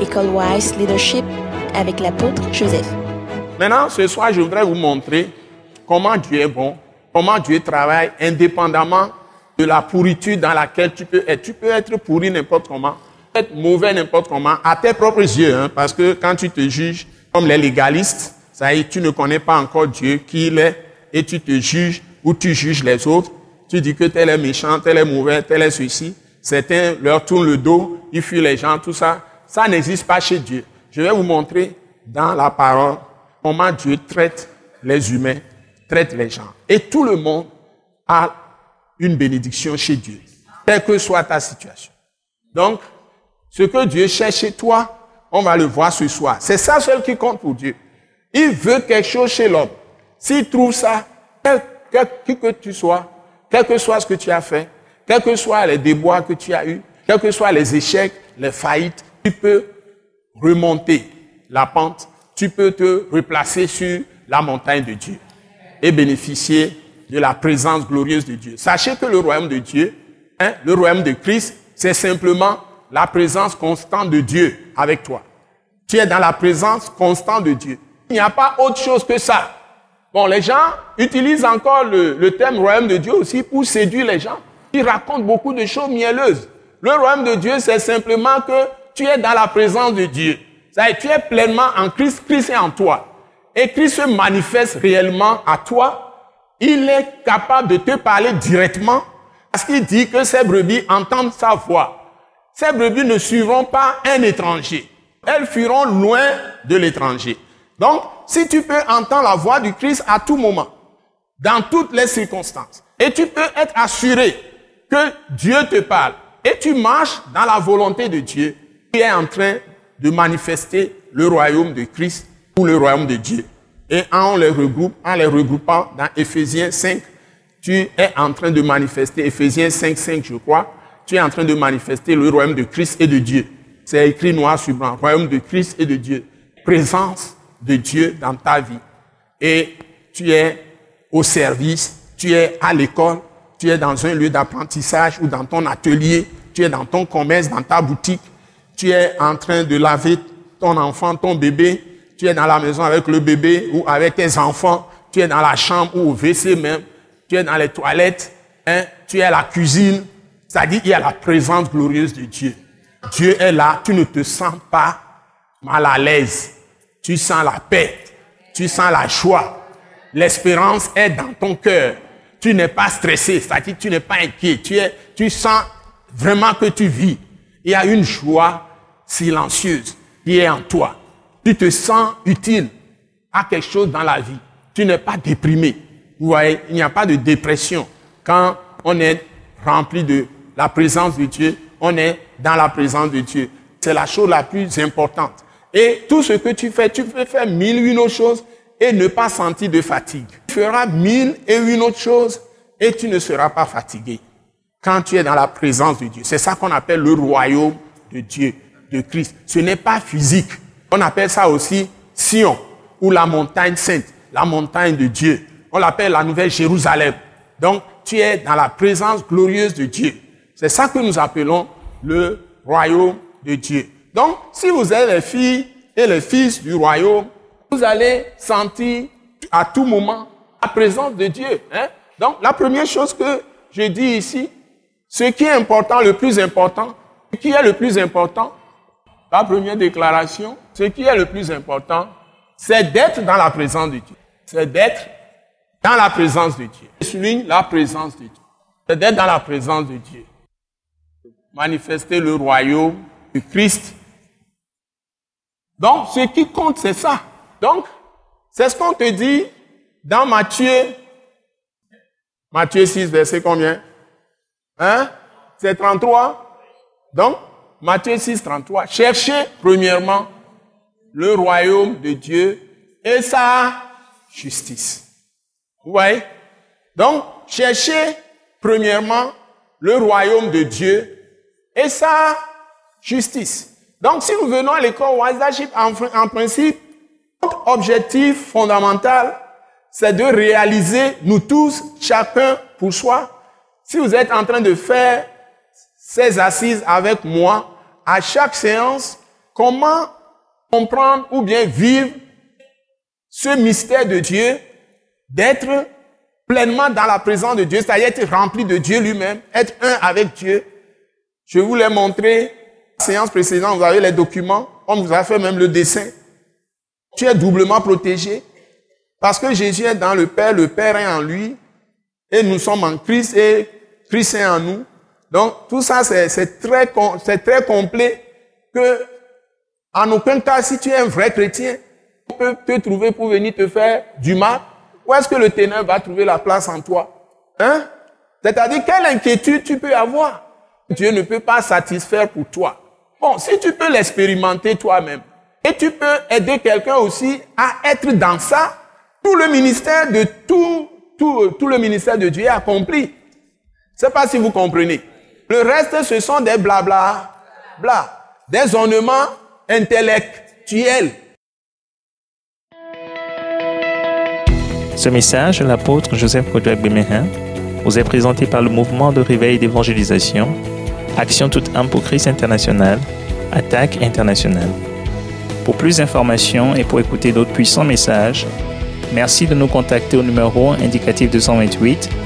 École Wise Leadership avec l'apôtre Joseph. Maintenant, ce soir, je voudrais vous montrer comment Dieu est bon, comment Dieu travaille indépendamment de la pourriture dans laquelle tu peux être. Tu peux être pourri n'importe comment, être mauvais n'importe comment, à tes propres yeux, hein, parce que quand tu te juges comme les légalistes, ça y est, tu ne connais pas encore Dieu, qui il est, et tu te juges ou tu juges les autres. Tu dis que tel est méchant, tel est mauvais, tel est ceci. Certains leur tournent le dos, ils fuient les gens, tout ça. Ça n'existe pas chez Dieu. Je vais vous montrer dans la parole comment Dieu traite les humains, traite les gens. Et tout le monde a une bénédiction chez Dieu, quelle que soit ta situation. Donc, ce que Dieu cherche chez toi, on va le voir ce soir. C'est ça seul qui compte pour Dieu. Il veut quelque chose chez l'homme. S'il trouve ça, qui que tu sois, quel que soit ce que tu as fait, quels que soient les déboires que tu as eus, quels que soient les échecs, les faillites, tu peux remonter la pente, tu peux te replacer sur la montagne de Dieu et bénéficier de la présence glorieuse de Dieu. Sachez que le royaume de Dieu, hein, le royaume de Christ, c'est simplement la présence constante de Dieu avec toi. Tu es dans la présence constante de Dieu. Il n'y a pas autre chose que ça. Bon, les gens utilisent encore le, le terme royaume de Dieu aussi pour séduire les gens. Ils racontent beaucoup de choses mielleuses. Le royaume de Dieu, c'est simplement que tu es dans la présence de Dieu. C'est-à-dire, tu es pleinement en Christ, Christ est en toi. Et Christ se manifeste réellement à toi. Il est capable de te parler directement parce qu'il dit que ces brebis entendent sa voix. Ces brebis ne suivront pas un étranger. Elles fuiront loin de l'étranger. Donc, si tu peux entendre la voix du Christ à tout moment, dans toutes les circonstances, et tu peux être assuré que Dieu te parle, et tu marches dans la volonté de Dieu, tu es en train de manifester le royaume de Christ ou le royaume de Dieu. Et en les regroupe, en les regroupant dans Ephésiens 5, tu es en train de manifester, Ephésiens 5, 5, je crois, tu es en train de manifester le royaume de Christ et de Dieu. C'est écrit noir sur blanc, royaume de Christ et de Dieu. Présence de Dieu dans ta vie. Et tu es au service, tu es à l'école, tu es dans un lieu d'apprentissage ou dans ton atelier, tu es dans ton commerce, dans ta boutique, tu es en train de laver ton enfant, ton bébé, tu es dans la maison avec le bébé ou avec tes enfants, tu es dans la chambre ou au WC même, tu es dans les toilettes, hein, tu es à la cuisine, c'est-à-dire il y a la présence glorieuse de Dieu. Dieu est là, tu ne te sens pas mal à l'aise, tu sens la paix, tu sens la joie, l'espérance est dans ton cœur, tu n'es pas stressé, c'est-à-dire tu n'es pas inquiet, tu, es, tu sens vraiment que tu vis. Il y a une joie silencieuse qui est en toi. Tu te sens utile à quelque chose dans la vie. Tu n'es pas déprimé. Vous voyez, il n'y a pas de dépression. Quand on est rempli de la présence de Dieu, on est dans la présence de Dieu. C'est la chose la plus importante. Et tout ce que tu fais, tu peux faire mille une autres choses et ne pas sentir de fatigue. Tu feras mille et une autres choses et tu ne seras pas fatigué quand tu es dans la présence de Dieu. C'est ça qu'on appelle le royaume de Dieu, de Christ. Ce n'est pas physique. On appelle ça aussi Sion ou la montagne sainte, la montagne de Dieu. On l'appelle la nouvelle Jérusalem. Donc, tu es dans la présence glorieuse de Dieu. C'est ça que nous appelons le royaume de Dieu. Donc, si vous êtes les filles et les fils du royaume, vous allez sentir à tout moment la présence de Dieu. Hein? Donc, la première chose que je dis ici, ce qui est important, le plus important, ce qui est le plus important, la première déclaration, ce qui est le plus important, c'est d'être dans la présence de Dieu. C'est d'être dans la présence de Dieu. Je souligne la présence de Dieu. C'est d'être dans la présence de Dieu. Manifester le royaume du Christ. Donc, ce qui compte, c'est ça. Donc, c'est ce qu'on te dit dans Matthieu. Matthieu 6, verset combien? Hein? C'est 33. Donc, Matthieu 6, 33. Cherchez premièrement le royaume de Dieu et sa justice. Vous voyez? Donc, cherchez premièrement le royaume de Dieu et sa justice. Donc, si nous venons à l'école Wise en, en principe, notre objectif fondamental, c'est de réaliser, nous tous, chacun pour soi, si vous êtes en train de faire ces assises avec moi, à chaque séance, comment comprendre ou bien vivre ce mystère de Dieu, d'être pleinement dans la présence de Dieu, c'est-à-dire être rempli de Dieu lui-même, être un avec Dieu. Je vous l'ai montré, la séance précédente, vous avez les documents, on vous a fait même le dessin. Tu es doublement protégé parce que Jésus est dans le Père, le Père est en lui, et nous sommes en Christ et Christ est en nous. Donc tout ça, c'est très, très complet que en aucun cas, si tu es un vrai chrétien, on peut te trouver pour venir te faire du mal. Où est-ce que le ténèbre va trouver la place en toi? Hein? C'est-à-dire, quelle inquiétude tu peux avoir? Dieu ne peut pas satisfaire pour toi. Bon, si tu peux l'expérimenter toi-même, et tu peux aider quelqu'un aussi à être dans ça, tout le ministère de tout, tout, tout le ministère de Dieu est accompli. Je sais pas si vous comprenez. Le reste, ce sont des blabla, bla, des ornements intellectuels. Ce message l'apôtre Joseph Kodouak Bemehin vous est présenté par le mouvement de réveil d'évangélisation, Action toute âme pour Christ international, Attaque internationale. Pour plus d'informations et pour écouter d'autres puissants messages, merci de nous contacter au numéro indicatif 228